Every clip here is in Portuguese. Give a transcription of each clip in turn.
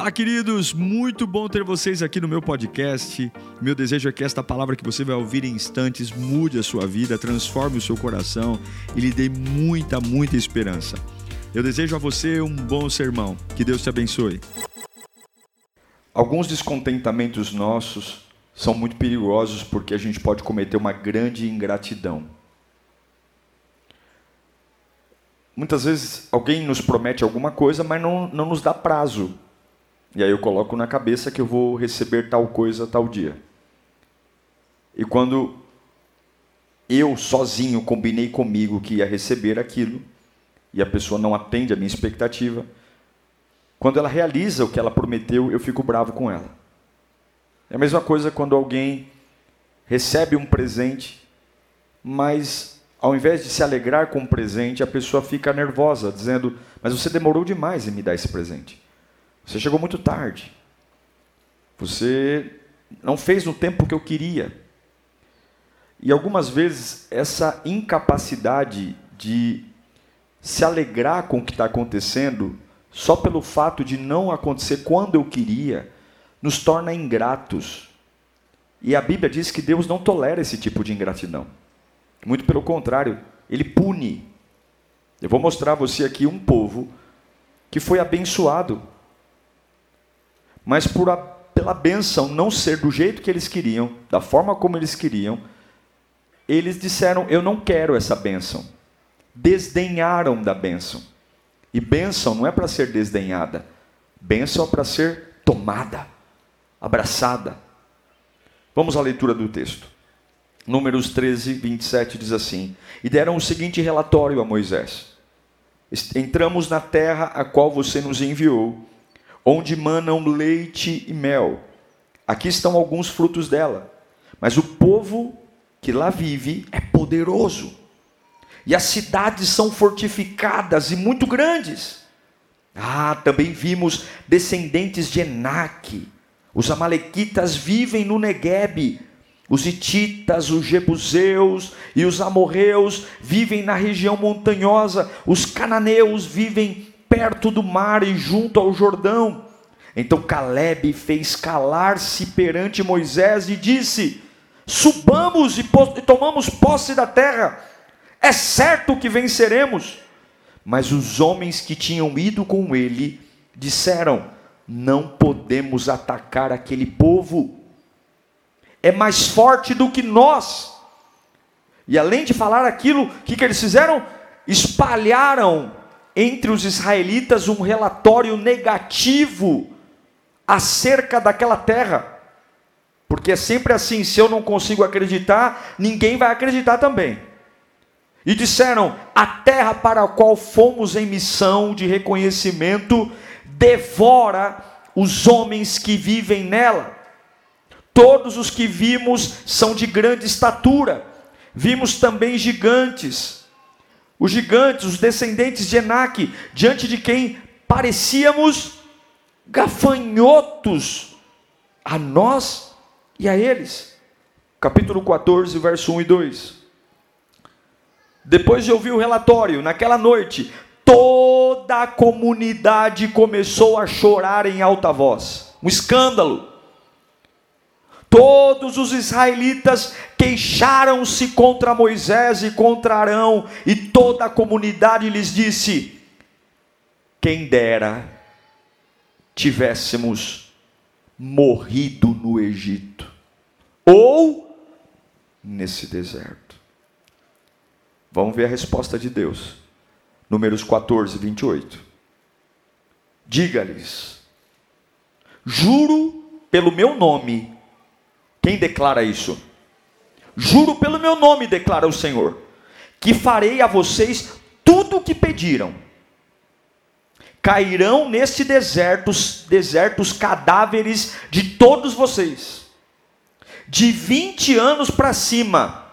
Fala, queridos! Muito bom ter vocês aqui no meu podcast. Meu desejo é que esta palavra que você vai ouvir em instantes mude a sua vida, transforme o seu coração e lhe dê muita, muita esperança. Eu desejo a você um bom sermão. Que Deus te abençoe. Alguns descontentamentos nossos são muito perigosos porque a gente pode cometer uma grande ingratidão. Muitas vezes alguém nos promete alguma coisa, mas não, não nos dá prazo. E aí eu coloco na cabeça que eu vou receber tal coisa tal dia. E quando eu sozinho combinei comigo que ia receber aquilo, e a pessoa não atende a minha expectativa, quando ela realiza o que ela prometeu, eu fico bravo com ela. É a mesma coisa quando alguém recebe um presente, mas ao invés de se alegrar com o presente, a pessoa fica nervosa, dizendo: Mas você demorou demais em me dar esse presente. Você chegou muito tarde. Você não fez no tempo que eu queria. E algumas vezes essa incapacidade de se alegrar com o que está acontecendo, só pelo fato de não acontecer quando eu queria, nos torna ingratos. E a Bíblia diz que Deus não tolera esse tipo de ingratidão. Muito pelo contrário, ele pune. Eu vou mostrar a você aqui um povo que foi abençoado mas por a, pela benção não ser do jeito que eles queriam, da forma como eles queriam, eles disseram: Eu não quero essa bênção. Desdenharam da bênção. E bênção não é para ser desdenhada, bênção é para ser tomada, abraçada. Vamos à leitura do texto. Números 13, 27 diz assim: E deram o seguinte relatório a Moisés: Entramos na terra a qual você nos enviou onde manam leite e mel. Aqui estão alguns frutos dela. Mas o povo que lá vive é poderoso. E as cidades são fortificadas e muito grandes. Ah, também vimos descendentes de Enaque. Os amalequitas vivem no Neguebe. Os hititas, os jebuseus e os amorreus vivem na região montanhosa. Os cananeus vivem perto do mar e junto ao Jordão. Então Caleb fez calar-se perante Moisés e disse: Subamos e, e tomamos posse da terra, é certo que venceremos. Mas os homens que tinham ido com ele disseram: Não podemos atacar aquele povo, é mais forte do que nós. E além de falar aquilo, o que, que eles fizeram? Espalharam entre os israelitas um relatório negativo acerca daquela terra. Porque é sempre assim: se eu não consigo acreditar, ninguém vai acreditar também. E disseram: a terra para a qual fomos em missão de reconhecimento devora os homens que vivem nela. Todos os que vimos são de grande estatura. Vimos também gigantes os gigantes, os descendentes de Enaque, diante de quem parecíamos gafanhotos a nós e a eles. Capítulo 14, verso 1 e 2. Depois de ouvir o relatório, naquela noite, toda a comunidade começou a chorar em alta voz. Um escândalo. Todos os israelitas queixaram-se contra Moisés e contra Arão, e toda a comunidade lhes disse: Quem dera tivéssemos morrido no Egito, ou nesse deserto. Vamos ver a resposta de Deus. Números 14, 28. Diga-lhes: Juro pelo meu nome quem declara isso? Juro pelo meu nome, declara o Senhor, que farei a vocês tudo o que pediram. Cairão neste deserto, desertos cadáveres de todos vocês, de 20 anos para cima,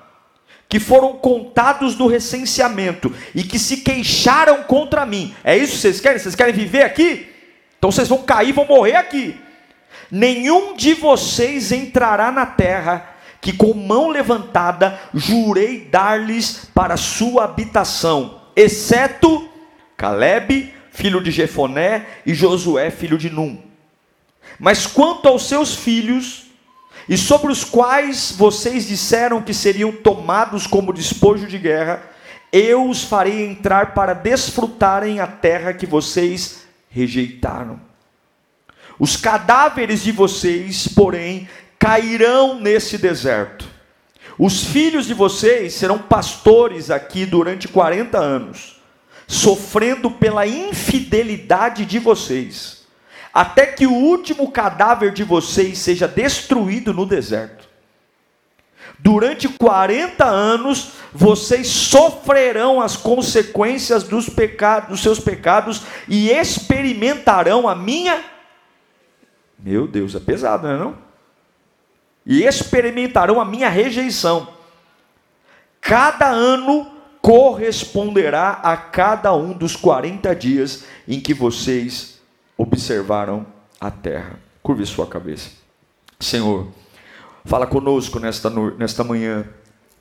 que foram contados no recenseamento e que se queixaram contra mim. É isso que vocês querem? Vocês querem viver aqui? Então vocês vão cair, vão morrer aqui nenhum de vocês entrará na terra que com mão levantada jurei dar-lhes para sua habitação, exceto Caleb, filho de Jefoné, e Josué, filho de Num. Mas quanto aos seus filhos, e sobre os quais vocês disseram que seriam tomados como despojo de guerra, eu os farei entrar para desfrutarem a terra que vocês rejeitaram. Os cadáveres de vocês, porém, cairão nesse deserto. Os filhos de vocês serão pastores aqui durante 40 anos, sofrendo pela infidelidade de vocês, até que o último cadáver de vocês seja destruído no deserto. Durante 40 anos vocês sofrerão as consequências dos pecados, dos seus pecados e experimentarão a minha Meu Deus, é pesado, não é não? E experimentarão a minha rejeição. Cada ano corresponderá a cada um dos 40 dias em que vocês observaram a terra. Curve sua cabeça. Senhor, Fala conosco nesta, nesta manhã.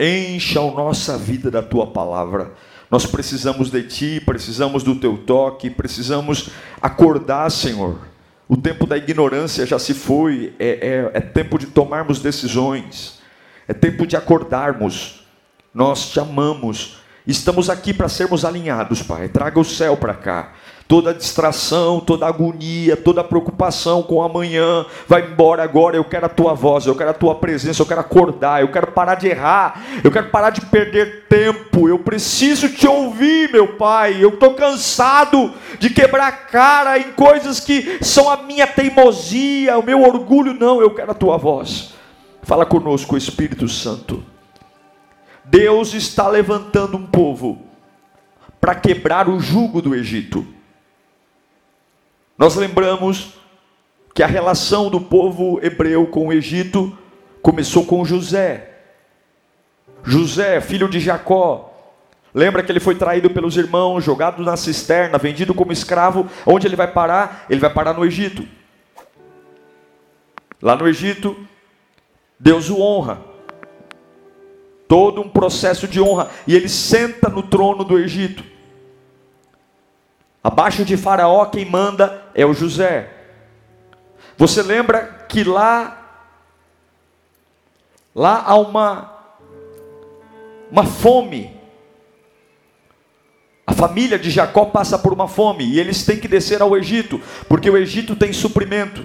Encha a nossa vida da tua palavra. Nós precisamos de ti, precisamos do teu toque, precisamos acordar, Senhor. O tempo da ignorância já se foi, é, é, é tempo de tomarmos decisões, é tempo de acordarmos. Nós te amamos, estamos aqui para sermos alinhados, Pai. Traga o céu para cá toda distração, toda agonia, toda preocupação com amanhã, vai embora agora. Eu quero a tua voz, eu quero a tua presença, eu quero acordar, eu quero parar de errar, eu quero parar de perder tempo. Eu preciso te ouvir, meu Pai. Eu estou cansado de quebrar cara em coisas que são a minha teimosia, o meu orgulho. Não, eu quero a tua voz. Fala conosco, Espírito Santo. Deus está levantando um povo para quebrar o jugo do Egito. Nós lembramos que a relação do povo hebreu com o Egito começou com José. José, filho de Jacó. Lembra que ele foi traído pelos irmãos, jogado na cisterna, vendido como escravo. Onde ele vai parar? Ele vai parar no Egito. Lá no Egito, Deus o honra. Todo um processo de honra. E ele senta no trono do Egito. Abaixo de Faraó, quem manda é o José. Você lembra que lá, lá há uma, uma fome. A família de Jacó passa por uma fome e eles têm que descer ao Egito, porque o Egito tem suprimento.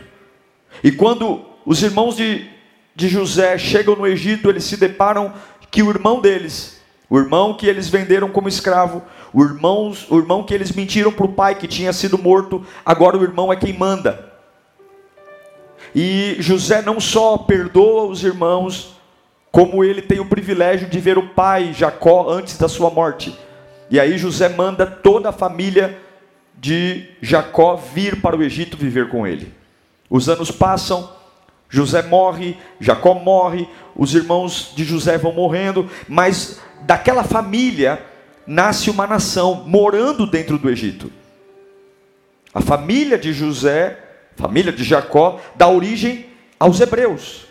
E quando os irmãos de, de José chegam no Egito, eles se deparam que o irmão deles, o irmão que eles venderam como escravo, o irmão, o irmão que eles mentiram para o pai que tinha sido morto, agora o irmão é quem manda. E José não só perdoa os irmãos, como ele tem o privilégio de ver o pai Jacó antes da sua morte. E aí José manda toda a família de Jacó vir para o Egito viver com ele. Os anos passam, José morre, Jacó morre, os irmãos de José vão morrendo, mas daquela família nasce uma nação morando dentro do Egito. A família de José, família de Jacó, dá origem aos hebreus.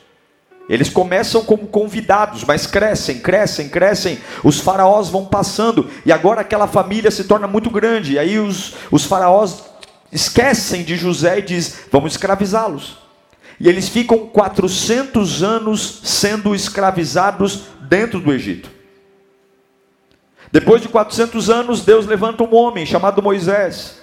Eles começam como convidados, mas crescem, crescem, crescem. Os faraós vão passando, e agora aquela família se torna muito grande. E aí os, os faraós esquecem de José e diz: vamos escravizá-los. E eles ficam 400 anos sendo escravizados dentro do Egito. Depois de 400 anos, Deus levanta um homem chamado Moisés.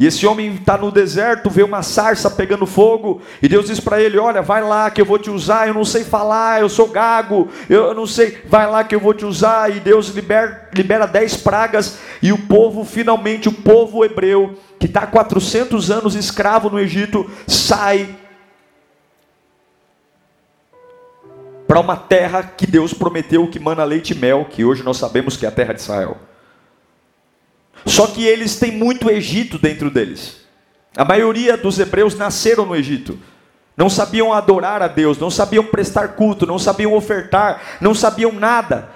E esse homem está no deserto, vê uma sarça pegando fogo, e Deus diz para ele: Olha, vai lá que eu vou te usar. Eu não sei falar, eu sou gago, eu não sei, vai lá que eu vou te usar. E Deus libera, libera dez pragas, e o povo, finalmente, o povo hebreu, que está 400 anos escravo no Egito, sai para uma terra que Deus prometeu que mana leite e mel, que hoje nós sabemos que é a terra de Israel. Só que eles têm muito Egito dentro deles. A maioria dos hebreus nasceram no Egito. Não sabiam adorar a Deus, não sabiam prestar culto, não sabiam ofertar, não sabiam nada.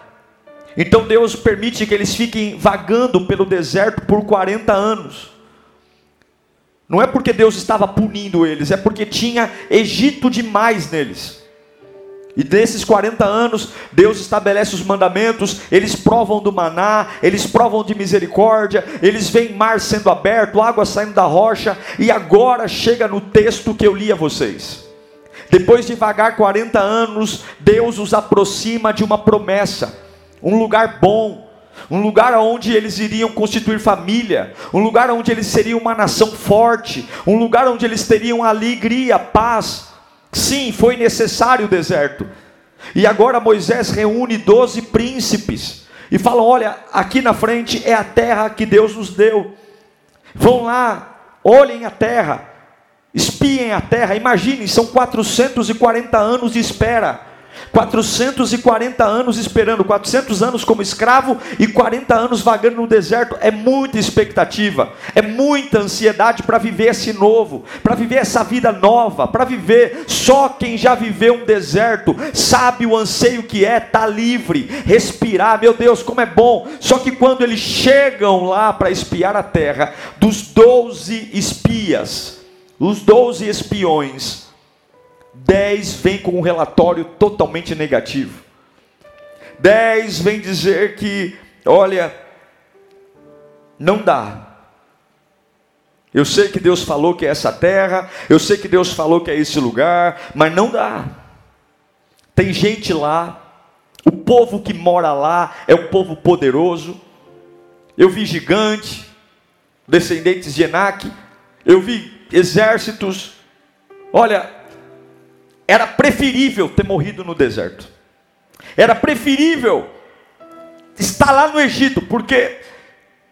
Então Deus permite que eles fiquem vagando pelo deserto por 40 anos. Não é porque Deus estava punindo eles, é porque tinha Egito demais neles. E desses 40 anos, Deus estabelece os mandamentos, eles provam do maná, eles provam de misericórdia, eles veem mar sendo aberto, água saindo da rocha, e agora chega no texto que eu li a vocês. Depois de vagar 40 anos, Deus os aproxima de uma promessa, um lugar bom, um lugar onde eles iriam constituir família, um lugar onde eles seriam uma nação forte, um lugar onde eles teriam alegria, paz, Sim, foi necessário o deserto. E agora Moisés reúne doze príncipes e fala: Olha, aqui na frente é a terra que Deus nos deu. Vão lá, olhem a terra, espiem a terra. Imaginem, são 440 anos de espera. 440 anos esperando, 400 anos como escravo e 40 anos vagando no deserto. É muita expectativa, é muita ansiedade para viver esse novo, para viver essa vida nova, para viver. Só quem já viveu um deserto sabe o anseio que é estar tá livre, respirar. Meu Deus, como é bom. Só que quando eles chegam lá para espiar a terra, dos 12 espias, os 12 espiões, Dez vem com um relatório totalmente negativo. Dez vem dizer que, olha, não dá. Eu sei que Deus falou que é essa terra, eu sei que Deus falou que é esse lugar, mas não dá. Tem gente lá, o povo que mora lá é um povo poderoso. Eu vi gigante, descendentes de Enac, eu vi exércitos. Olha, era preferível ter morrido no deserto. Era preferível estar lá no Egito, porque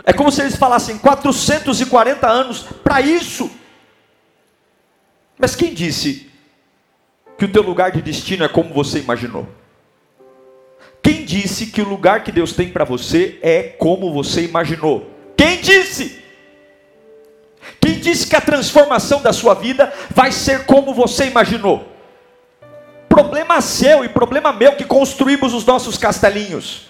é como se eles falassem 440 anos para isso. Mas quem disse que o teu lugar de destino é como você imaginou? Quem disse que o lugar que Deus tem para você é como você imaginou? Quem disse? Quem disse que a transformação da sua vida vai ser como você imaginou? Problema seu e problema meu que construímos os nossos castelinhos.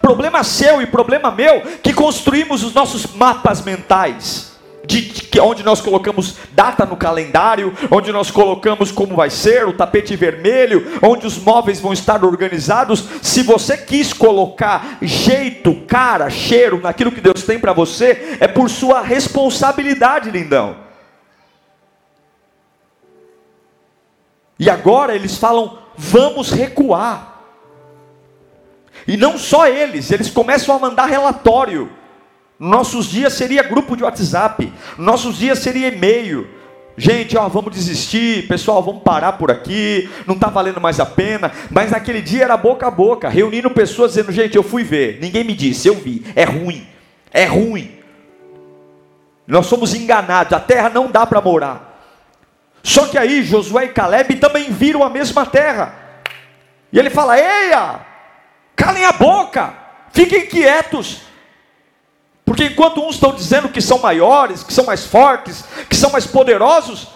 Problema seu e problema meu que construímos os nossos mapas mentais. De, de, onde nós colocamos data no calendário, onde nós colocamos como vai ser, o tapete vermelho, onde os móveis vão estar organizados. Se você quis colocar jeito, cara, cheiro naquilo que Deus tem para você, é por sua responsabilidade, lindão. E agora eles falam: vamos recuar. E não só eles, eles começam a mandar relatório. Nossos dias seria grupo de WhatsApp, nossos dias seria e-mail. Gente, ó, vamos desistir, pessoal, vamos parar por aqui, não está valendo mais a pena. Mas naquele dia era boca a boca, reunindo pessoas dizendo: gente, eu fui ver, ninguém me disse, eu vi, é ruim, é ruim. Nós somos enganados, a terra não dá para morar. Só que aí Josué e Caleb também viram a mesma terra. E ele fala: Eia, calem a boca, fiquem quietos. Porque enquanto uns estão dizendo que são maiores, que são mais fortes, que são mais poderosos,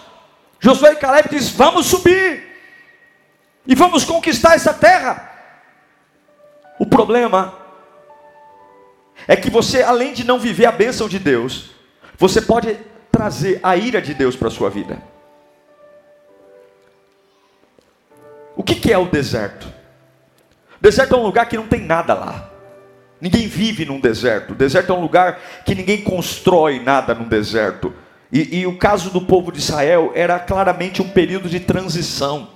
Josué e Caleb diz: Vamos subir e vamos conquistar essa terra. O problema é que você, além de não viver a bênção de Deus, você pode trazer a ira de Deus para a sua vida. O que, que é o deserto? Deserto é um lugar que não tem nada lá. Ninguém vive num deserto. Deserto é um lugar que ninguém constrói nada num deserto. E, e, o caso do povo de Israel era claramente um período de transição.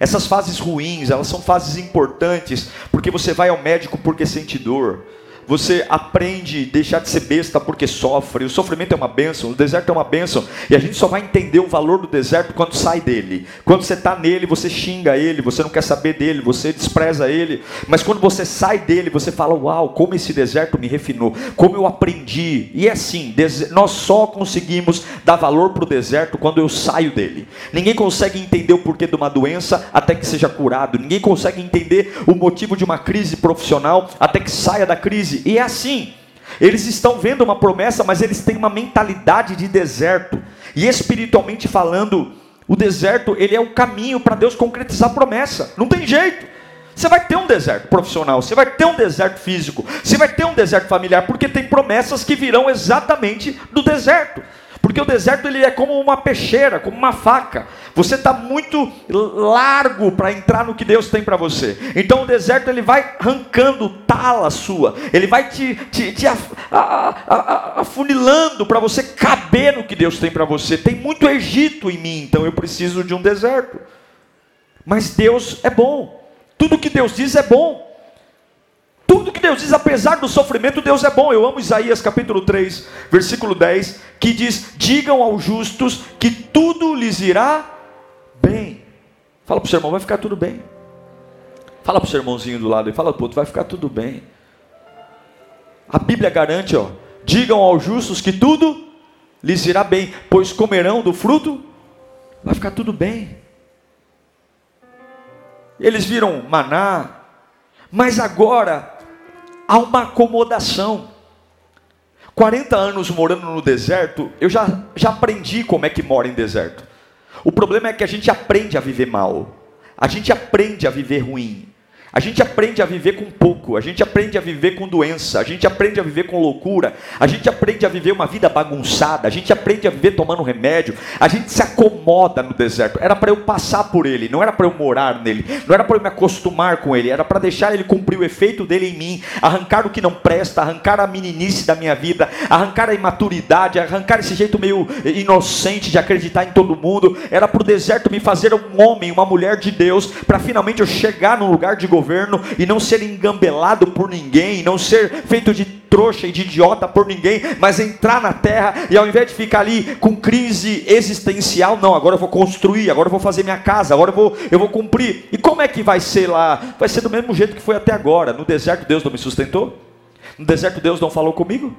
Essas fases ruins, elas são fases importantes, porque você vai ao médico porque sente dor você aprende a deixar de ser besta porque sofre. O sofrimento é uma bênção, o deserto é uma bênção. E a gente só vai entender o valor do deserto quando sai dele. Quando você está nele, você xinga ele, você não quer saber dele, você despreza ele. Mas quando você sai dele, você fala: Uau, como esse deserto me refinou, como eu aprendi. E é assim, nós só conseguimos dar valor para o deserto quando eu saio dele. Ninguém consegue entender o porquê de uma doença até que seja curado. Ninguém consegue entender o motivo de uma crise profissional até que saia da crise. E é assim. Eles estão vendo uma promessa, mas eles têm uma mentalidade de deserto. E espiritualmente falando, o deserto ele é o caminho para Deus concretizar a promessa. Não tem jeito. Você vai ter um deserto profissional, você vai ter um deserto físico, você vai ter um deserto familiar, porque tem promessas que virão exatamente do deserto. Porque o deserto ele é como uma peixeira, como uma faca. Você está muito largo para entrar no que Deus tem para você. Então o deserto ele vai arrancando tala sua. Ele vai te, te, te af, a, a, afunilando para você caber no que Deus tem para você. Tem muito Egito em mim, então eu preciso de um deserto. Mas Deus é bom. Tudo que Deus diz é bom. Tudo que Deus diz, apesar do sofrimento, Deus é bom. Eu amo Isaías capítulo 3, versículo 10, que diz: Digam aos justos que tudo lhes irá bem. Fala para o seu irmão, vai ficar tudo bem. Fala para o seu irmãozinho do lado e fala para outro, vai ficar tudo bem. A Bíblia garante, ó, digam aos justos que tudo lhes irá bem, pois comerão do fruto, vai ficar tudo bem. Eles viram maná, mas agora há uma acomodação. 40 anos morando no deserto, eu já, já aprendi como é que mora em deserto. O problema é que a gente aprende a viver mal, a gente aprende a viver ruim, a gente aprende a viver com pouco, a gente aprende a viver com doença, a gente aprende a viver com loucura, a gente aprende a viver uma vida bagunçada, a gente aprende a viver tomando remédio, a gente se acomoda no deserto. Era para eu passar por ele, não era para eu morar nele, não era para eu me acostumar com ele, era para deixar ele cumprir o efeito dele em mim, arrancar o que não presta, arrancar a meninice da minha vida, arrancar a imaturidade, arrancar esse jeito meio inocente de acreditar em todo mundo. Era para o deserto me fazer um homem, uma mulher de Deus, para finalmente eu chegar num lugar de governo governo e não ser engambelado por ninguém, não ser feito de trouxa e de idiota por ninguém, mas entrar na terra e ao invés de ficar ali com crise existencial, não, agora eu vou construir, agora eu vou fazer minha casa, agora eu vou, eu vou cumprir. E como é que vai ser lá? Vai ser do mesmo jeito que foi até agora. No deserto Deus não me sustentou? No deserto Deus não falou comigo?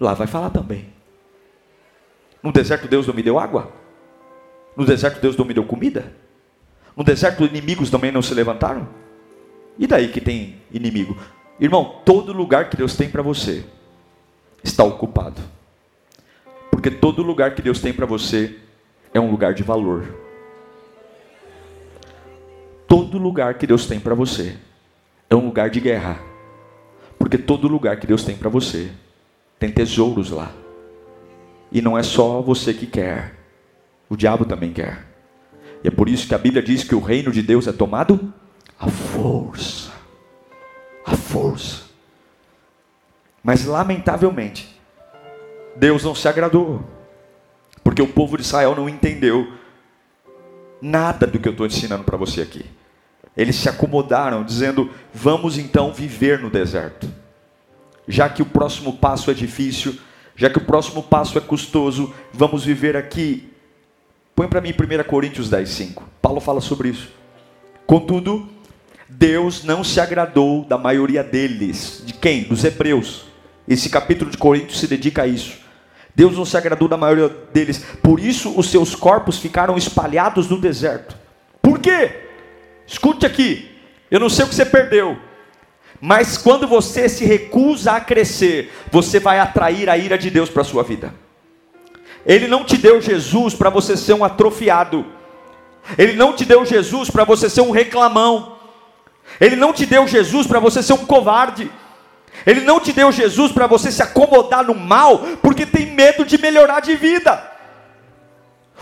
Lá vai falar também. No deserto Deus não me deu água? No deserto Deus não me deu comida? No deserto, inimigos também não se levantaram? E daí que tem inimigo? Irmão, todo lugar que Deus tem para você está ocupado. Porque todo lugar que Deus tem para você é um lugar de valor. Todo lugar que Deus tem para você é um lugar de guerra. Porque todo lugar que Deus tem para você tem tesouros lá. E não é só você que quer, o diabo também quer. E é por isso que a Bíblia diz que o reino de Deus é tomado à força. À força. Mas lamentavelmente, Deus não se agradou. Porque o povo de Israel não entendeu nada do que eu estou ensinando para você aqui. Eles se acomodaram, dizendo: vamos então viver no deserto. Já que o próximo passo é difícil, já que o próximo passo é custoso, vamos viver aqui Põe para mim 1 Coríntios 10, 5. Paulo fala sobre isso. Contudo, Deus não se agradou da maioria deles. De quem? Dos hebreus. Esse capítulo de Coríntios se dedica a isso. Deus não se agradou da maioria deles. Por isso os seus corpos ficaram espalhados no deserto. Por quê? Escute aqui. Eu não sei o que você perdeu. Mas quando você se recusa a crescer, você vai atrair a ira de Deus para a sua vida. Ele não te deu Jesus para você ser um atrofiado. Ele não te deu Jesus para você ser um reclamão. Ele não te deu Jesus para você ser um covarde. Ele não te deu Jesus para você se acomodar no mal, porque tem medo de melhorar de vida.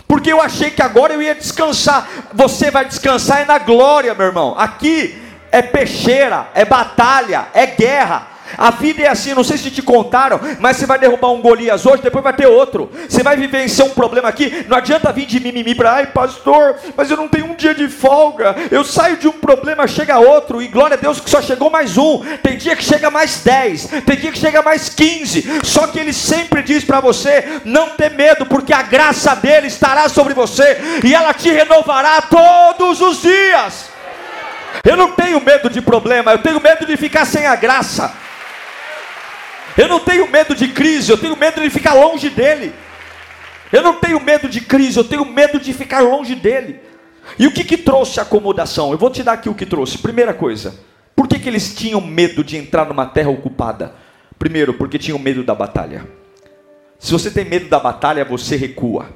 Porque eu achei que agora eu ia descansar. Você vai descansar é na glória, meu irmão. Aqui é peixeira, é batalha, é guerra. A vida é assim, não sei se te contaram, mas você vai derrubar um Golias hoje, depois vai ter outro. Você vai vivenciar um problema aqui, não adianta vir de mimimi para, ai pastor, mas eu não tenho um dia de folga. Eu saio de um problema, chega outro, e glória a Deus que só chegou mais um. Tem dia que chega mais dez, tem dia que chega mais quinze. Só que ele sempre diz para você: não ter medo, porque a graça dele estará sobre você e ela te renovará todos os dias. Eu não tenho medo de problema, eu tenho medo de ficar sem a graça. Eu não tenho medo de crise, eu tenho medo de ficar longe dele. Eu não tenho medo de crise, eu tenho medo de ficar longe dele. E o que, que trouxe acomodação? Eu vou te dar aqui o que trouxe. Primeira coisa, por que, que eles tinham medo de entrar numa terra ocupada? Primeiro, porque tinham medo da batalha. Se você tem medo da batalha, você recua.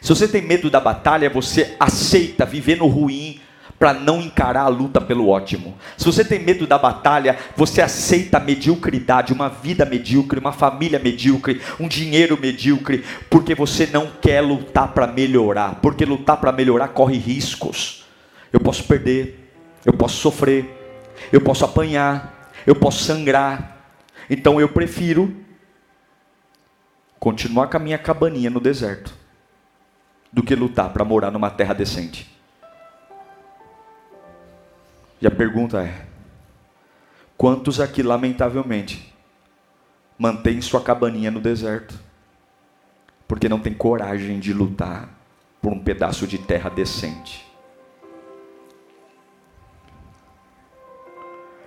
Se você tem medo da batalha, você aceita viver no ruim, para não encarar a luta pelo ótimo. Se você tem medo da batalha, você aceita a mediocridade, uma vida medíocre, uma família medíocre, um dinheiro medíocre, porque você não quer lutar para melhorar, porque lutar para melhorar corre riscos. Eu posso perder, eu posso sofrer, eu posso apanhar, eu posso sangrar. Então eu prefiro continuar com a minha cabaninha no deserto do que lutar para morar numa terra decente. E a pergunta é: quantos aqui, lamentavelmente, mantêm sua cabaninha no deserto? Porque não tem coragem de lutar por um pedaço de terra decente.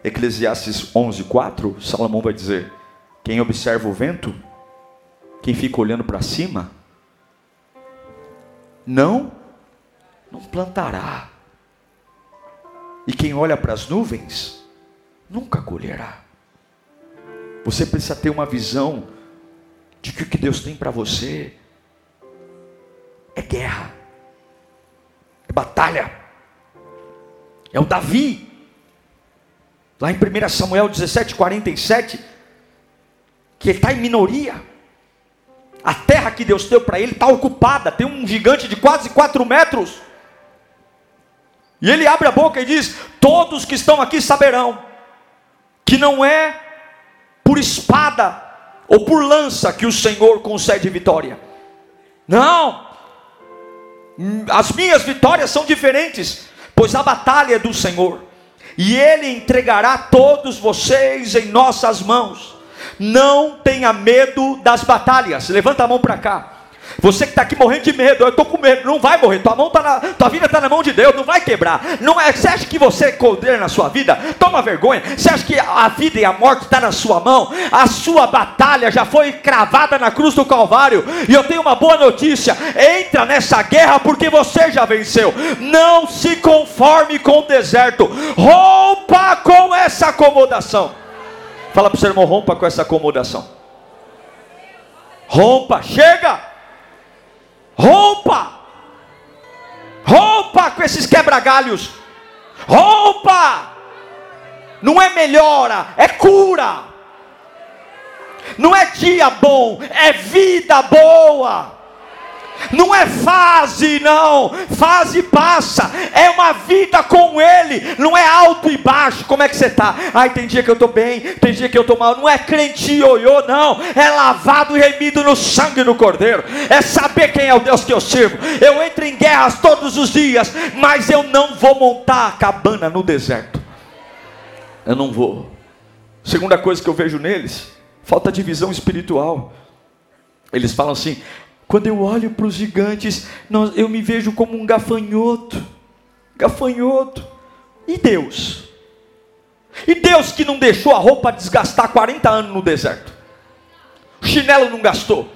Eclesiastes 11:4, Salomão vai dizer: Quem observa o vento, quem fica olhando para cima, não não plantará e quem olha para as nuvens nunca colherá. Você precisa ter uma visão de que o que Deus tem para você é guerra, é batalha, é o Davi. Lá em 1 Samuel 17, 47, que ele está em minoria. A terra que Deus deu para ele está ocupada, tem um gigante de quase 4 metros. E ele abre a boca e diz: Todos que estão aqui saberão que não é por espada ou por lança que o Senhor concede vitória. Não, as minhas vitórias são diferentes, pois a batalha é do Senhor, e Ele entregará todos vocês em nossas mãos. Não tenha medo das batalhas. Levanta a mão para cá. Você que está aqui morrendo de medo, eu estou com medo, não vai morrer, tua, mão tá na, tua vida está na mão de Deus, não vai quebrar. Não é, você acha que você é na sua vida? Toma vergonha. Você acha que a vida e a morte está na sua mão? A sua batalha já foi cravada na cruz do Calvário. E eu tenho uma boa notícia: entra nessa guerra porque você já venceu. Não se conforme com o deserto, rompa com essa acomodação. Fala para o seu irmão, rompa com essa acomodação. Rompa, chega! Rompa! Rompa com esses quebra-galhos. Rompa! Não é melhora, é cura. Não é dia bom, é vida boa. Não é fase, não. Fase passa. É uma vida com Ele. Não é alto e baixo. Como é que você está? Ai, tem dia que eu estou bem, tem dia que eu estou mal. Não é crente ioiô, não. É lavado e remido no sangue do Cordeiro. É saber quem é o Deus que eu sirvo. Eu entro em guerras todos os dias, mas eu não vou montar a cabana no deserto. Eu não vou. Segunda coisa que eu vejo neles, falta de visão espiritual. Eles falam assim: quando eu olho para os gigantes, eu me vejo como um gafanhoto. Gafanhoto. E Deus? E Deus que não deixou a roupa desgastar 40 anos no deserto? O chinelo não gastou.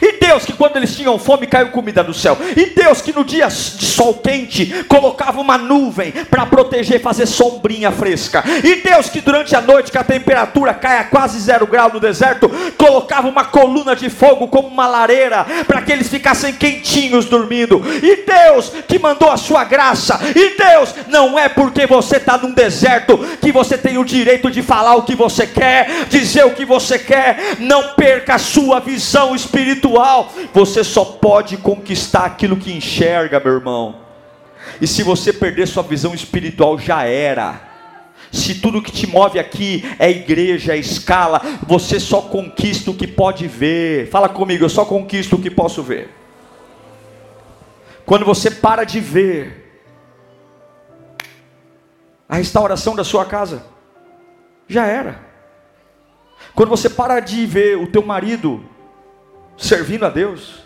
E Deus que quando eles tinham fome caiu comida do céu. E Deus que no dia de sol quente colocava uma nuvem para proteger, fazer sombrinha fresca. E Deus que durante a noite que a temperatura cai a quase zero grau no deserto, colocava uma coluna de fogo como uma lareira para que eles ficassem quentinhos dormindo. E Deus que mandou a sua graça. E Deus não é porque você está num deserto que você tem o direito de falar o que você quer, dizer o que você quer. Não perca a sua visão espiritual espiritual, você só pode conquistar aquilo que enxerga, meu irmão. E se você perder sua visão espiritual, já era. Se tudo que te move aqui é igreja, é escala, você só conquista o que pode ver. Fala comigo, eu só conquisto o que posso ver. Quando você para de ver a restauração da sua casa, já era. Quando você para de ver o teu marido servindo a Deus,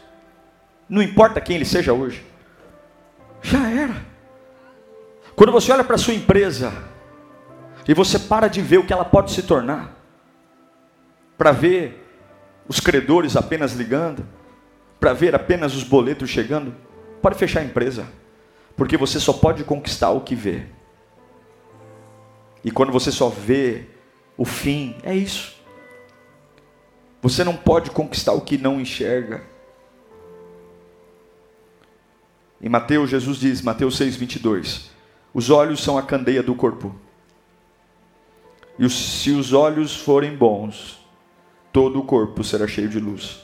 não importa quem ele seja hoje, já era. Quando você olha para a sua empresa e você para de ver o que ela pode se tornar, para ver os credores apenas ligando, para ver apenas os boletos chegando, pode fechar a empresa, porque você só pode conquistar o que vê. E quando você só vê o fim, é isso. Você não pode conquistar o que não enxerga. Em Mateus, Jesus diz, Mateus 6, 22, Os olhos são a candeia do corpo. E se os olhos forem bons, todo o corpo será cheio de luz.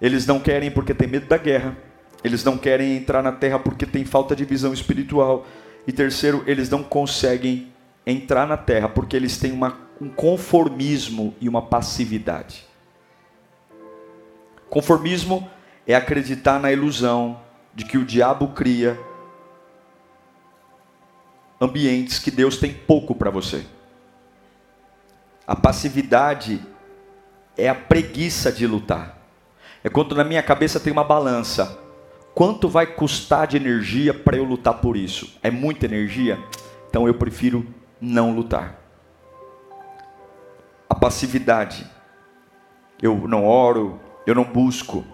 Eles não querem porque tem medo da guerra. Eles não querem entrar na terra porque tem falta de visão espiritual. E terceiro, eles não conseguem entrar na terra porque eles têm uma, um conformismo e uma passividade. Conformismo é acreditar na ilusão de que o diabo cria ambientes que Deus tem pouco para você. A passividade é a preguiça de lutar. É quando na minha cabeça tem uma balança. Quanto vai custar de energia para eu lutar por isso? É muita energia? Então eu prefiro não lutar. A passividade. Eu não oro, eu não busco.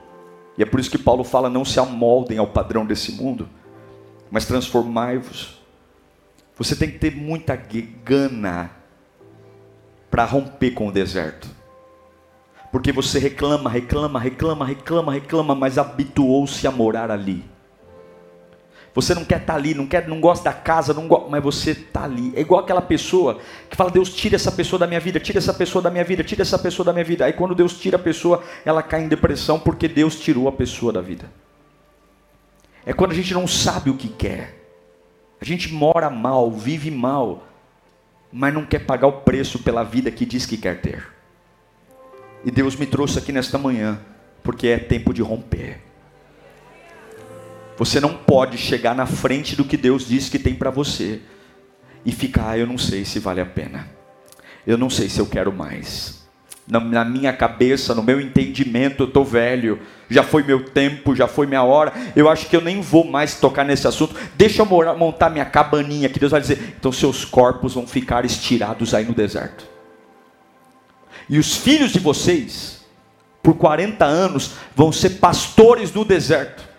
E é por isso que Paulo fala: não se amoldem ao padrão desse mundo, mas transformai-vos. Você tem que ter muita gana para romper com o deserto. Porque você reclama, reclama, reclama, reclama, reclama, mas habituou-se a morar ali. Você não quer estar tá ali, não quer, não gosta da casa, não go... mas você está ali. É igual aquela pessoa que fala: Deus tira essa pessoa da minha vida, tira essa pessoa da minha vida, tira essa pessoa da minha vida. Aí quando Deus tira a pessoa, ela cai em depressão porque Deus tirou a pessoa da vida. É quando a gente não sabe o que quer. A gente mora mal, vive mal, mas não quer pagar o preço pela vida que diz que quer ter. E Deus me trouxe aqui nesta manhã, porque é tempo de romper. Você não pode chegar na frente do que Deus disse que tem para você e ficar, ah, eu não sei se vale a pena. Eu não sei se eu quero mais. Na, na minha cabeça, no meu entendimento, eu estou velho. Já foi meu tempo, já foi minha hora. Eu acho que eu nem vou mais tocar nesse assunto. Deixa eu morar, montar minha cabaninha que Deus vai dizer. Então seus corpos vão ficar estirados aí no deserto. E os filhos de vocês, por 40 anos, vão ser pastores no deserto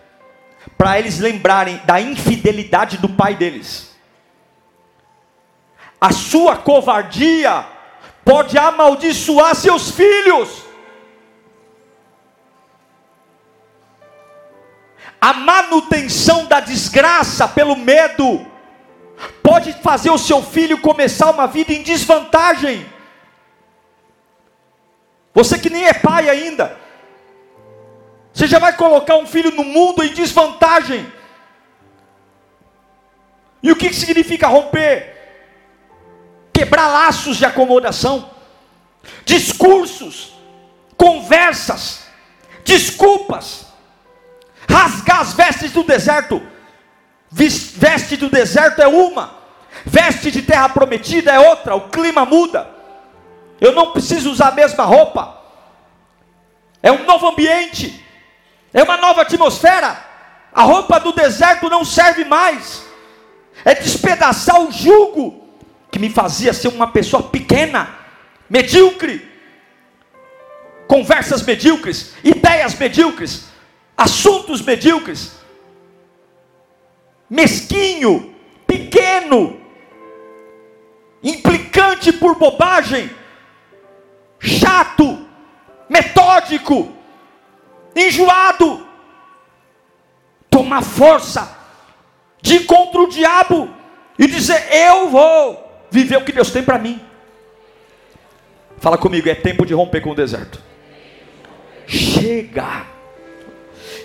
para eles lembrarem da infidelidade do pai deles. A sua covardia pode amaldiçoar seus filhos. A manutenção da desgraça pelo medo pode fazer o seu filho começar uma vida em desvantagem. Você que nem é pai ainda, você já vai colocar um filho no mundo em desvantagem. E o que significa romper? Quebrar laços de acomodação, discursos, conversas, desculpas, rasgar as vestes do deserto. Veste do deserto é uma, veste de terra prometida é outra, o clima muda. Eu não preciso usar a mesma roupa, é um novo ambiente é uma nova atmosfera. A roupa do deserto não serve mais. É despedaçar o jugo que me fazia ser uma pessoa pequena, medíocre. Conversas medíocres, ideias medíocres, assuntos medíocres. Mesquinho, pequeno, implicante por bobagem, chato, metódico enjoado, tomar força de ir contra o diabo e dizer: Eu vou viver o que Deus tem para mim. Fala comigo, é tempo de romper com o deserto. Chega.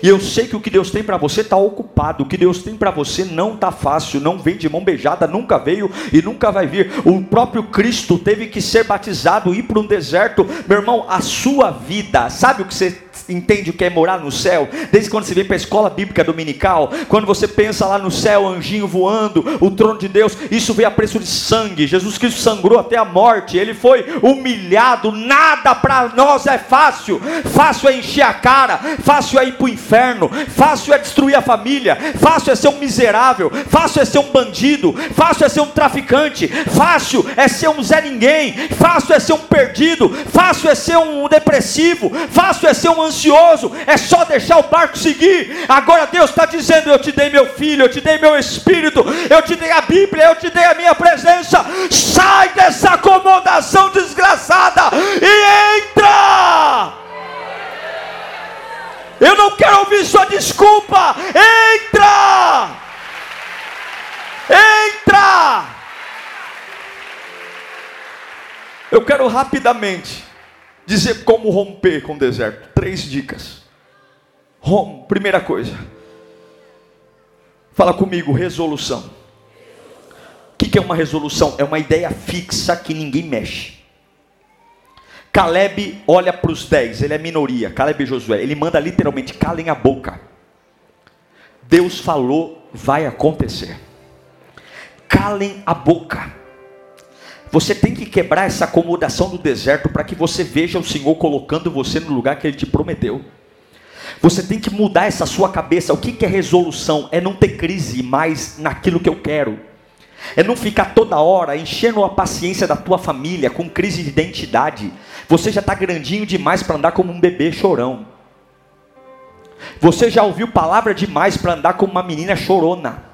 E eu sei que o que Deus tem para você está ocupado. O que Deus tem para você não está fácil. Não vem de mão beijada, nunca veio e nunca vai vir. O próprio Cristo teve que ser batizado, ir para um deserto. Meu irmão, a sua vida, sabe o que você entende o que é morar no céu, desde quando você vem para a escola bíblica dominical, quando você pensa lá no céu, anjinho voando, o trono de Deus, isso veio a preço de sangue. Jesus Cristo sangrou até a morte, ele foi humilhado. Nada para nós é fácil. Fácil é encher a cara, fácil é ir para o inferno, fácil é destruir a família, fácil é ser um miserável, fácil é ser um bandido, fácil é ser um traficante, fácil é ser um Zé Ninguém, fácil é ser um perdido, fácil é ser um depressivo, fácil é ser um ansioso, é só deixar o barco seguir. Agora Deus está dizendo: Eu te dei meu filho, eu te dei meu espírito, eu te dei a Bíblia, eu te dei a minha presença. Sai dessa acomodação desgraçada e entra. Eu não quero ouvir sua desculpa. Entra! entra! Eu quero rapidamente dizer como romper com o deserto. Três dicas. Rom, primeira coisa. Fala comigo, resolução. O que é uma resolução? É uma ideia fixa que ninguém mexe. Caleb olha para os dez, ele é minoria, Caleb e Josué, ele manda literalmente, calem a boca. Deus falou, vai acontecer. Calem a boca. Você tem que quebrar essa acomodação do deserto para que você veja o Senhor colocando você no lugar que Ele te prometeu. Você tem que mudar essa sua cabeça. O que, é resolução? É não ter crise mais naquilo que eu quero. É não ficar toda hora enchendo a paciência da tua família com crise de identidade. Você já está grandinho demais para andar como um bebê chorão. Você já ouviu palavra demais para andar como uma menina chorona.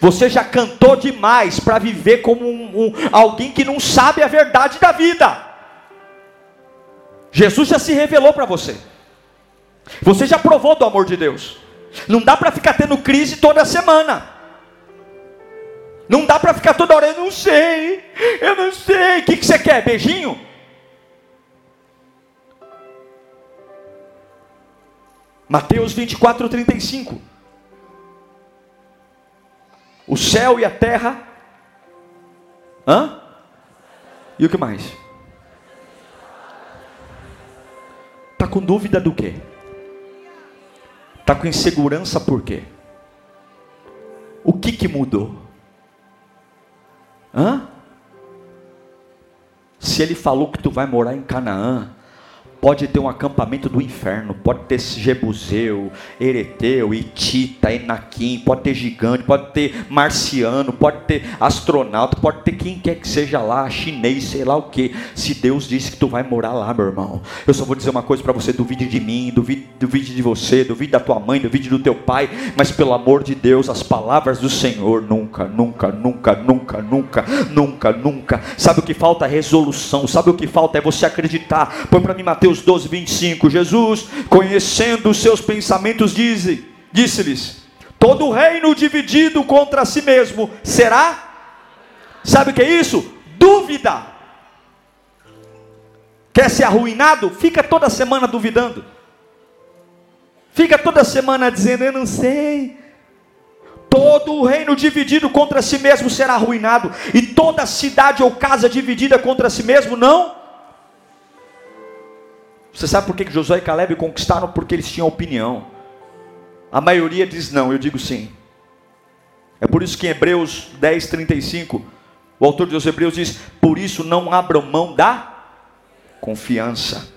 Você já cantou demais para viver como um, um, alguém que não sabe a verdade da vida. Jesus já se revelou para você. Você já provou do amor de Deus. Não dá para ficar tendo crise toda semana. Não dá para ficar toda hora, eu não sei, eu não sei. O que, que você quer? Beijinho? Mateus 24, 35. O céu e a terra. Hã? E o que mais? Está com dúvida do quê? Está com insegurança por quê? O que, que mudou? Hã? Se ele falou que tu vai morar em Canaã, Pode ter um acampamento do inferno, pode ter Jebuseu, Ereteu, Itita, Enaquim, pode ter gigante, pode ter marciano, pode ter astronauta, pode ter quem quer que seja lá, chinês, sei lá o que. Se Deus disse que tu vai morar lá, meu irmão, eu só vou dizer uma coisa para você: duvide de mim, duvide, duvide de você, duvide da tua mãe, duvide do teu pai, mas pelo amor de Deus, as palavras do Senhor nunca, nunca, nunca, nunca, nunca, nunca, nunca. Sabe o que falta? Resolução. Sabe o que falta? É você acreditar. Põe para mim, Mateus. Mateus 12, 25, Jesus, conhecendo os seus pensamentos, disse-lhes: Todo reino dividido contra si mesmo será. Sabe o que é isso? Dúvida. Quer ser arruinado? Fica toda semana duvidando. Fica toda semana dizendo: Eu não sei. Todo o reino dividido contra si mesmo será arruinado, e toda cidade ou casa dividida contra si mesmo não você sabe por que Josué e Caleb conquistaram? Porque eles tinham opinião. A maioria diz não, eu digo sim. É por isso que em Hebreus 10, 35, o autor dos Hebreus diz: Por isso não abram mão da confiança.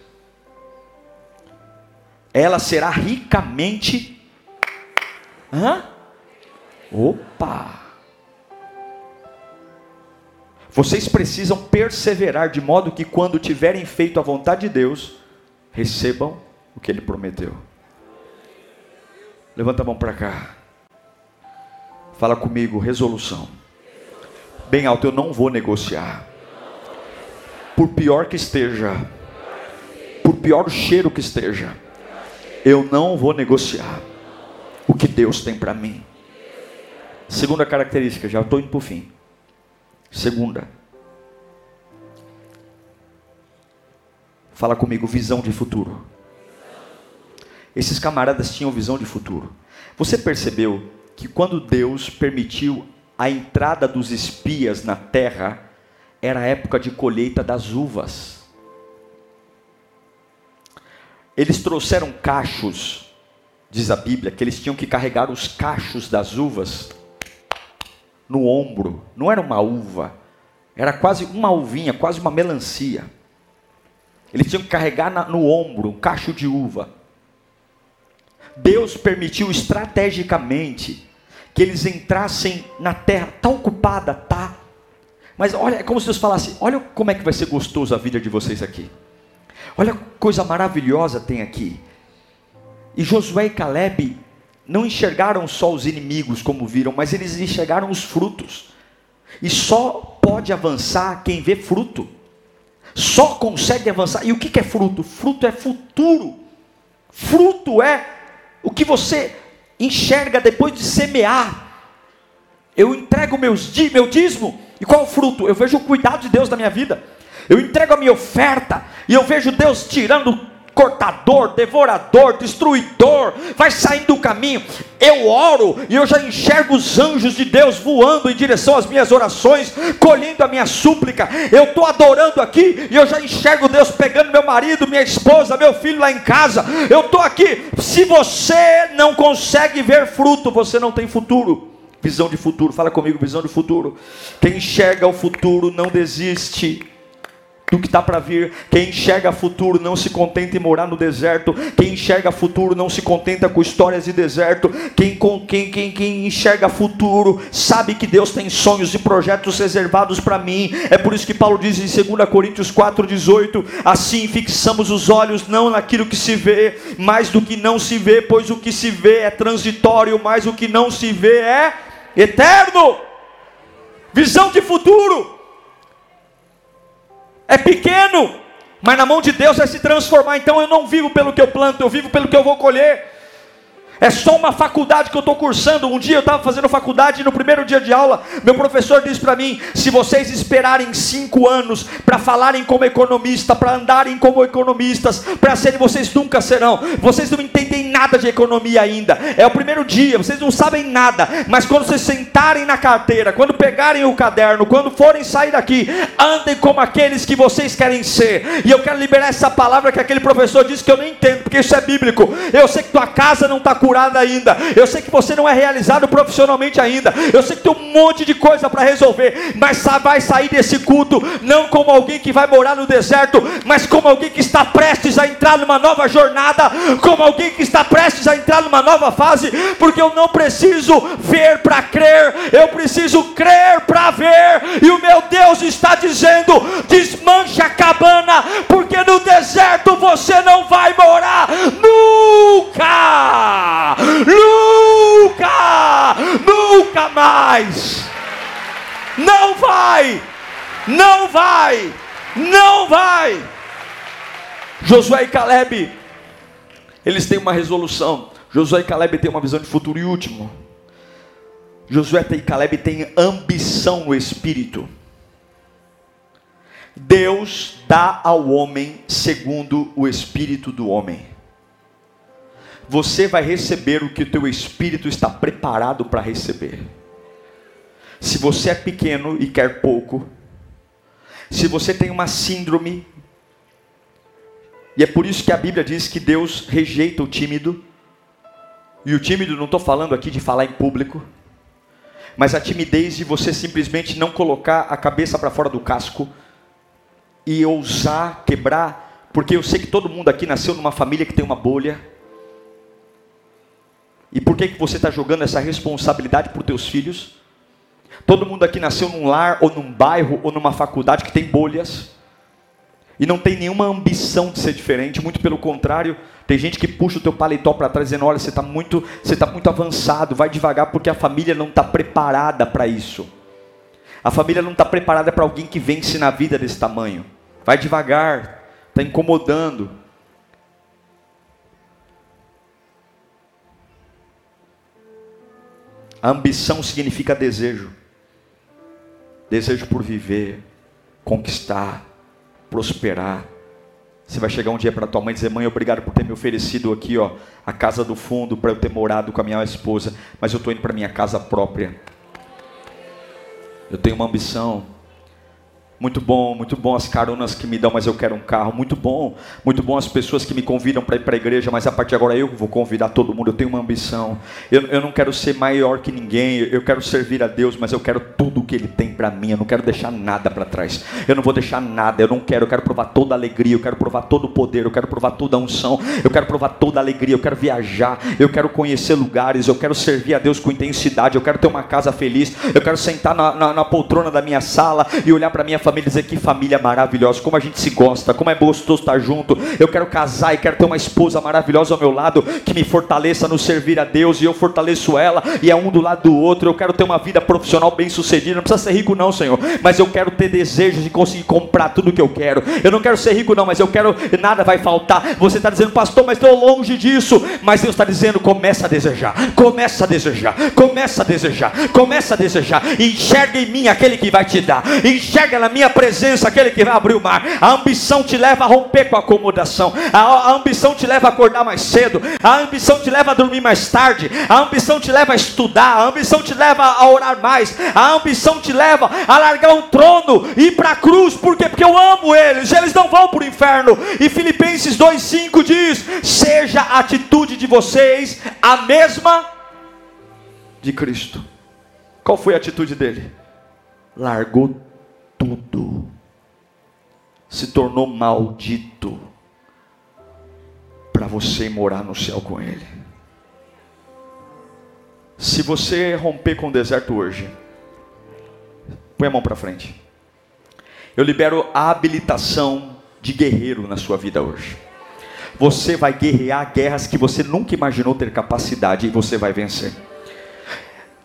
Ela será ricamente. Hã? Opa! Vocês precisam perseverar de modo que quando tiverem feito a vontade de Deus, recebam o que ele prometeu. Levanta a mão para cá. Fala comigo, resolução. Bem alto, eu não vou negociar. Por pior que esteja, por pior cheiro que esteja, eu não vou negociar o que Deus tem para mim. Segunda característica, já estou indo para o fim. Segunda, Fala comigo, visão de futuro. Esses camaradas tinham visão de futuro. Você percebeu que quando Deus permitiu a entrada dos espias na terra, era a época de colheita das uvas. Eles trouxeram cachos, diz a Bíblia, que eles tinham que carregar os cachos das uvas no ombro. Não era uma uva, era quase uma uvinha, quase uma melancia. Eles tinham que carregar na, no ombro um cacho de uva. Deus permitiu estrategicamente que eles entrassem na terra. Está ocupada? Tá. Mas olha, é como se Deus falasse: olha como é que vai ser gostoso a vida de vocês aqui. Olha coisa maravilhosa tem aqui. E Josué e Caleb não enxergaram só os inimigos como viram, mas eles enxergaram os frutos. E só pode avançar quem vê fruto. Só consegue avançar. E o que é fruto? Fruto é futuro. Fruto é o que você enxerga depois de semear. Eu entrego meus, meu dízimo, e qual é o fruto? Eu vejo o cuidado de Deus na minha vida. Eu entrego a minha oferta, e eu vejo Deus tirando cortador, devorador, destruidor, vai saindo do caminho. Eu oro e eu já enxergo os anjos de Deus voando em direção às minhas orações, colhendo a minha súplica. Eu estou adorando aqui e eu já enxergo Deus pegando meu marido, minha esposa, meu filho lá em casa. Eu estou aqui. Se você não consegue ver fruto, você não tem futuro. Visão de futuro, fala comigo, visão de futuro. Quem enxerga o futuro não desiste do que está para vir. Quem enxerga futuro não se contenta em morar no deserto. Quem enxerga futuro não se contenta com histórias de deserto. Quem, quem, quem, quem enxerga futuro sabe que Deus tem sonhos e projetos reservados para mim. É por isso que Paulo diz em 2 Coríntios 4,18: Assim fixamos os olhos não naquilo que se vê, mais do que não se vê, pois o que se vê é transitório, mas o que não se vê é eterno. Visão de futuro é pequeno, mas na mão de Deus vai se transformar. Então eu não vivo pelo que eu planto, eu vivo pelo que eu vou colher. É só uma faculdade que eu estou cursando. Um dia eu estava fazendo faculdade e no primeiro dia de aula, meu professor disse para mim: se vocês esperarem cinco anos para falarem como economista, para andarem como economistas, para serem, vocês nunca serão. Vocês não entendem nada de economia ainda. É o primeiro dia, vocês não sabem nada. Mas quando vocês sentarem na carteira, quando pegarem o caderno, quando forem sair daqui, andem como aqueles que vocês querem ser. E eu quero liberar essa palavra que aquele professor disse que eu não entendo, porque isso é bíblico. Eu sei que tua casa não está ainda. Eu sei que você não é realizado profissionalmente ainda. Eu sei que tem um monte de coisa para resolver, mas vai sair desse culto não como alguém que vai morar no deserto, mas como alguém que está prestes a entrar numa nova jornada, como alguém que está prestes a entrar numa nova fase, porque eu não preciso ver para crer, eu preciso crer para ver. E o meu Deus está dizendo: desmancha a cabana, porque no deserto você não vai morar nunca. Nunca! Nunca mais! Não vai! Não vai! Não vai! Josué e Caleb, eles têm uma resolução. Josué e Caleb têm uma visão de futuro e último. Josué e Caleb têm ambição no espírito. Deus dá ao homem segundo o espírito do homem você vai receber o que o teu espírito está preparado para receber. Se você é pequeno e quer pouco, se você tem uma síndrome, e é por isso que a Bíblia diz que Deus rejeita o tímido, e o tímido não estou falando aqui de falar em público, mas a timidez de você simplesmente não colocar a cabeça para fora do casco e ousar quebrar, porque eu sei que todo mundo aqui nasceu numa família que tem uma bolha, e por que, que você está jogando essa responsabilidade para os teus filhos? Todo mundo aqui nasceu num lar, ou num bairro, ou numa faculdade que tem bolhas. E não tem nenhuma ambição de ser diferente, muito pelo contrário, tem gente que puxa o teu paletó para trás dizendo: olha, você está muito, você tá muito avançado, vai devagar porque a família não está preparada para isso. A família não está preparada para alguém que vence na vida desse tamanho. Vai devagar, está incomodando. A ambição significa desejo. Desejo por viver, conquistar, prosperar. Você vai chegar um dia para tua mãe e dizer: "Mãe, obrigado por ter me oferecido aqui, ó, a casa do fundo para eu ter morado com a minha esposa, mas eu estou indo para minha casa própria. Eu tenho uma ambição muito bom, muito bom as caronas que me dão, mas eu quero um carro. Muito bom, muito bom as pessoas que me convidam para ir para a igreja, mas a partir de agora eu vou convidar todo mundo. Eu tenho uma ambição. Eu, eu não quero ser maior que ninguém. Eu quero servir a Deus, mas eu quero tudo que Ele tem para mim. Eu não quero deixar nada para trás. Eu não vou deixar nada. Eu não quero. Eu quero provar toda a alegria. Eu quero provar todo o poder. Eu quero provar toda a unção. Eu quero provar toda a alegria. Eu quero viajar. Eu quero conhecer lugares. Eu quero servir a Deus com intensidade. Eu quero ter uma casa feliz. Eu quero sentar na, na, na poltrona da minha sala e olhar para minha família família e dizer que família maravilhosa, como a gente se gosta, como é gostoso estar junto. Eu quero casar e quero ter uma esposa maravilhosa ao meu lado que me fortaleça no servir a Deus e eu fortaleço ela e é um do lado do outro. Eu quero ter uma vida profissional bem sucedida. Não precisa ser rico, não, Senhor, mas eu quero ter desejos de conseguir comprar tudo que eu quero. Eu não quero ser rico, não, mas eu quero, nada vai faltar. Você está dizendo, pastor, mas estou longe disso. Mas Deus está dizendo, começa a desejar, começa a desejar, começa a desejar, começa a desejar. Enxerga em mim aquele que vai te dar, enxerga na minha presença aquele que vai abrir o mar. A ambição te leva a romper com a acomodação, a, a ambição te leva a acordar mais cedo, a ambição te leva a dormir mais tarde, a ambição te leva a estudar, a ambição te leva a orar mais, a ambição te leva a largar um trono e ir para a cruz, por quê? Porque eu amo eles, eles não vão para o inferno. E Filipenses 2,5 diz: seja a atitude de vocês a mesma de Cristo. Qual foi a atitude dele? Largou tudo, se tornou maldito para você morar no céu com ele. Se você romper com o deserto hoje, põe a mão para frente. Eu libero a habilitação de guerreiro na sua vida hoje. Você vai guerrear guerras que você nunca imaginou ter capacidade e você vai vencer.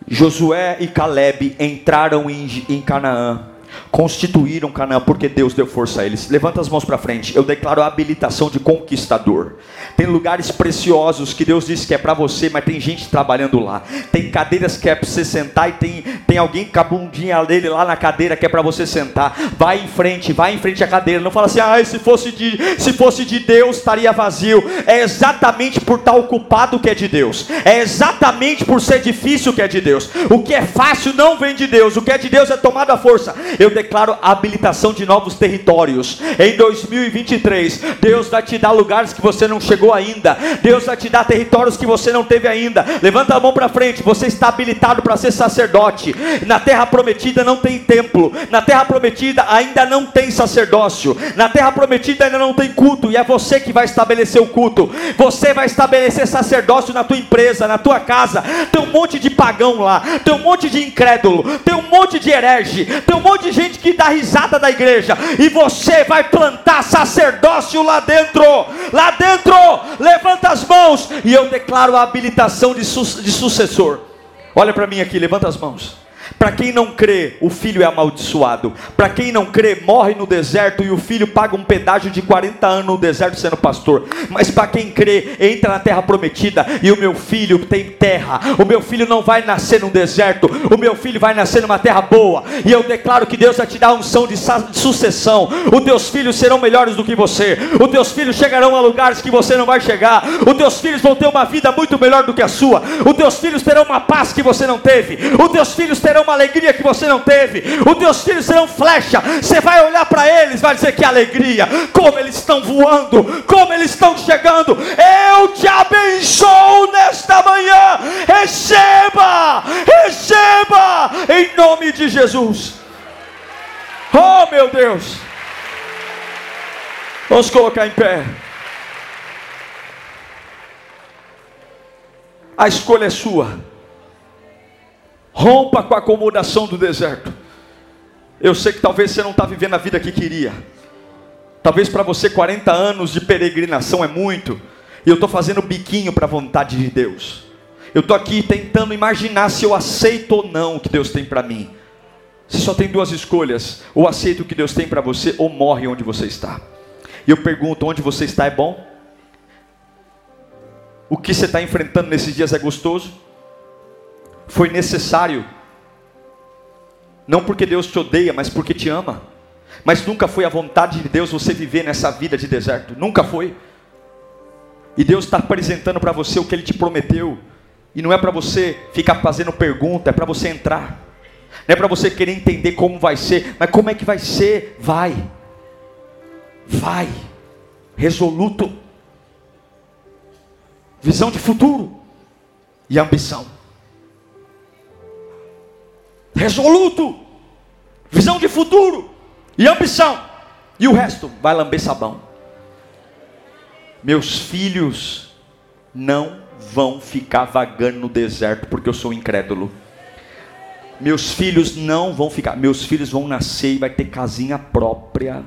Josué e Caleb entraram em, em Canaã constituíram Canaã porque Deus deu força a eles. Levanta as mãos para frente. Eu declaro a habilitação de conquistador. Tem lugares preciosos que Deus disse que é para você, mas tem gente trabalhando lá. Tem cadeiras que é para você sentar e tem, tem alguém com a bundinha dele lá na cadeira que é para você sentar. Vai em frente, vai em frente à cadeira. Não fala assim: "Ah, se fosse de se fosse de Deus estaria vazio". É exatamente por estar ocupado que é de Deus. É exatamente por ser difícil que é de Deus. O que é fácil não vem de Deus. O que é de Deus é tomado à força. Eu declaro a habilitação de novos territórios. Em 2023, Deus vai te dar lugares que você não chegou ainda. Deus vai te dar territórios que você não teve ainda. Levanta a mão para frente. Você está habilitado para ser sacerdote. Na terra prometida não tem templo. Na terra prometida ainda não tem sacerdócio. Na terra prometida ainda não tem culto. E é você que vai estabelecer o culto. Você vai estabelecer sacerdócio na tua empresa, na tua casa. Tem um monte de pagão lá. Tem um monte de incrédulo. Tem um monte de herege. Tem um monte de gente que dá risada da igreja, e você vai plantar sacerdócio lá dentro, lá dentro, levanta as mãos, e eu declaro a habilitação de, su de sucessor. Olha para mim aqui, levanta as mãos. Para quem não crê, o filho é amaldiçoado. Para quem não crê, morre no deserto e o filho paga um pedágio de 40 anos no deserto sendo pastor. Mas para quem crê, entra na terra prometida e o meu filho tem terra. O meu filho não vai nascer no deserto. O meu filho vai nascer numa terra boa. E eu declaro que Deus vai te dar unção de sucessão. Os teus filhos serão melhores do que você. Os teus filhos chegarão a lugares que você não vai chegar. Os teus filhos vão ter uma vida muito melhor do que a sua. Os teus filhos terão uma paz que você não teve. Os teus filhos terão uma alegria que você não teve. Os teus filhos serão flecha. Você vai olhar para eles, vai dizer que alegria, como eles estão voando, como eles estão chegando. Eu te abençoo nesta manhã. Receba, receba, em nome de Jesus. Oh meu Deus. Vamos colocar em pé. A escolha é sua. Rompa com a acomodação do deserto. Eu sei que talvez você não está vivendo a vida que queria. Talvez para você 40 anos de peregrinação é muito. E eu estou fazendo biquinho para a vontade de Deus. Eu estou aqui tentando imaginar se eu aceito ou não o que Deus tem para mim. Você só tem duas escolhas: ou aceita o que Deus tem para você, ou morre onde você está. E eu pergunto: onde você está é bom? O que você está enfrentando nesses dias é gostoso? Foi necessário. Não porque Deus te odeia, mas porque te ama. Mas nunca foi a vontade de Deus você viver nessa vida de deserto. Nunca foi. E Deus está apresentando para você o que Ele te prometeu. E não é para você ficar fazendo pergunta, é para você entrar. Não é para você querer entender como vai ser, mas como é que vai ser? Vai. Vai. Resoluto. Visão de futuro e ambição resoluto, visão de futuro e ambição. E o resto vai lamber sabão. Meus filhos não vão ficar vagando no deserto porque eu sou incrédulo. Meus filhos não vão ficar, meus filhos vão nascer e vai ter casinha própria.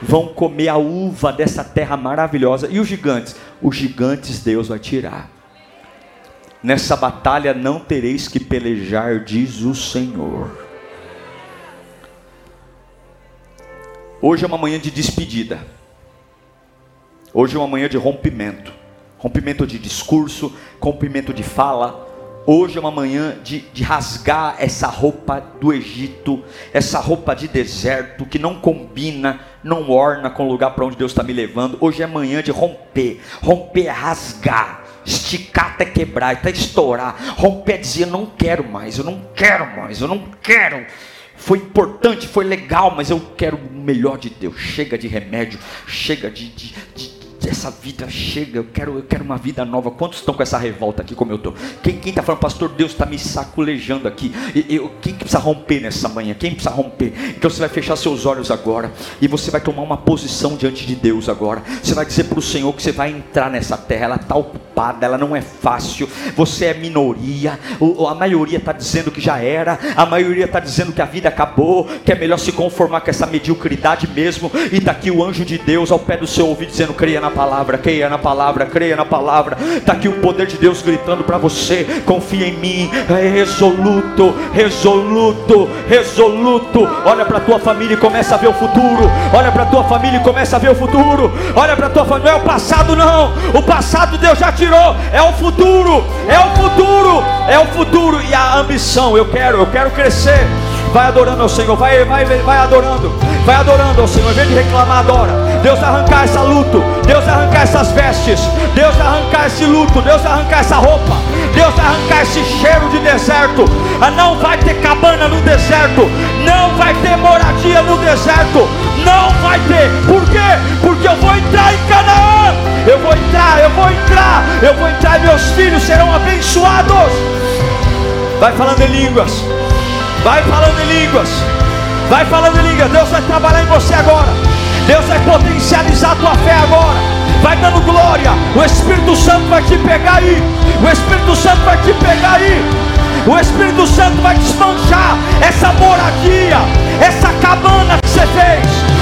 Vão comer a uva dessa terra maravilhosa. E os gigantes? Os gigantes Deus vai tirar. Nessa batalha não tereis que pelejar, diz o Senhor. Hoje é uma manhã de despedida. Hoje é uma manhã de rompimento. Rompimento de discurso, rompimento de fala. Hoje é uma manhã de, de rasgar essa roupa do Egito, essa roupa de deserto que não combina, não orna com o lugar para onde Deus está me levando. Hoje é manhã de romper. Romper é rasgar esticar até quebrar, até estourar, romper, dizer: não quero mais, eu não quero mais, eu não quero foi importante, foi legal, mas eu quero o melhor de Deus. Chega de remédio, chega de, de, de essa vida chega, eu quero, eu quero uma vida nova. Quantos estão com essa revolta aqui como eu estou? Quem está falando, pastor, Deus está me saculejando aqui. Eu, quem que precisa romper nessa manhã? Quem precisa romper? Então você vai fechar seus olhos agora e você vai tomar uma posição diante de Deus agora. Você vai dizer para o Senhor que você vai entrar nessa terra. Ela está ocupada, ela não é fácil. Você é minoria. A maioria está dizendo que já era. A maioria está dizendo que a vida acabou, que é melhor se conformar com essa mediocridade mesmo. E está aqui o anjo de Deus ao pé do seu ouvido dizendo: creia na palavra, creia na palavra, creia na palavra. Está aqui o poder de Deus gritando para você: confia em mim, é resoluto, resoluto, resoluto. Olha para tua família e começa a ver o futuro. Olha para tua família e começa a ver o futuro. Olha para tua família, não é o passado não. O passado Deus já tirou, é o futuro, é o futuro, é o futuro e a ambição. Eu quero, eu quero crescer. Vai adorando ao Senhor, vai, vai, vai adorando, vai adorando ao Senhor. Em vez de reclamar, adora. Deus arrancar essa luto, Deus arrancar essas vestes, Deus arrancar esse luto, Deus arrancar essa roupa, Deus arrancar esse cheiro de deserto. Ah, não vai ter cabana no deserto, não vai ter moradia no deserto, não vai ter. Por quê? Porque eu vou entrar em Canaã. Eu vou entrar, eu vou entrar, eu vou entrar meus filhos serão abençoados. Vai falando em línguas. Vai falando em línguas. Vai falando em línguas. Deus vai trabalhar em você agora. Deus vai potencializar a tua fé agora. Vai dando glória. O Espírito Santo vai te pegar aí. O Espírito Santo vai te pegar aí. O Espírito Santo vai desmanchar essa moradia, essa cabana que você fez.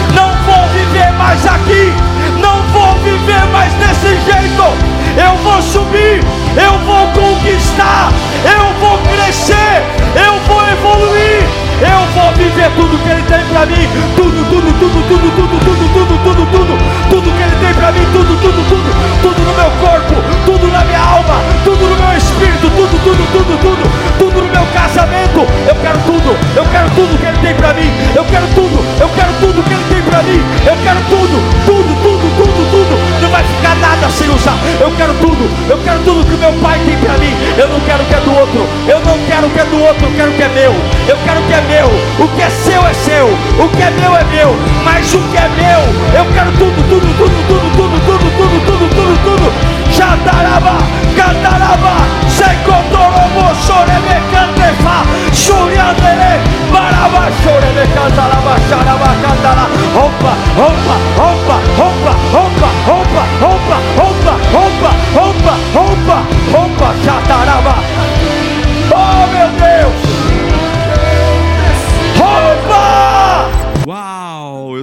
Mim, tudo, tudo, tudo, tudo, tudo, tudo, tudo, tudo, tudo, tudo que Ele tem para mim, tudo, tudo, tudo, tudo no meu corpo, tudo na minha alma, tudo no meu espírito, tudo, tudo, tudo, tudo, tudo no meu casamento, eu quero tudo, eu quero tudo que Ele tem para mim, eu quero tudo, eu quero tudo que Ele tem para mim, eu quero tudo, tudo, tudo, tudo, tudo, vai ficar nada sem usar, eu quero tudo, eu quero tudo que meu pai tem para mim. Eu não quero o que é do outro, eu não quero o que é do outro, eu quero o que é meu. Eu quero o que é meu, o que é seu é seu, o que é meu é meu, mas o que é meu, eu quero tudo, tudo, tudo, tudo, tudo, tudo, tudo, tudo, tudo, tudo. Jataraba, Cataraba, Secotorobo, Sorebe, Cantefa, Suriandere, Baraba, Sorebe, Cantaraba, Xaraba, Cantara, roupa, roupa, roupa, roupa, roupa, roupa, roupa, roupa, roupa, roupa, roupa, roupa, chataraba. Oh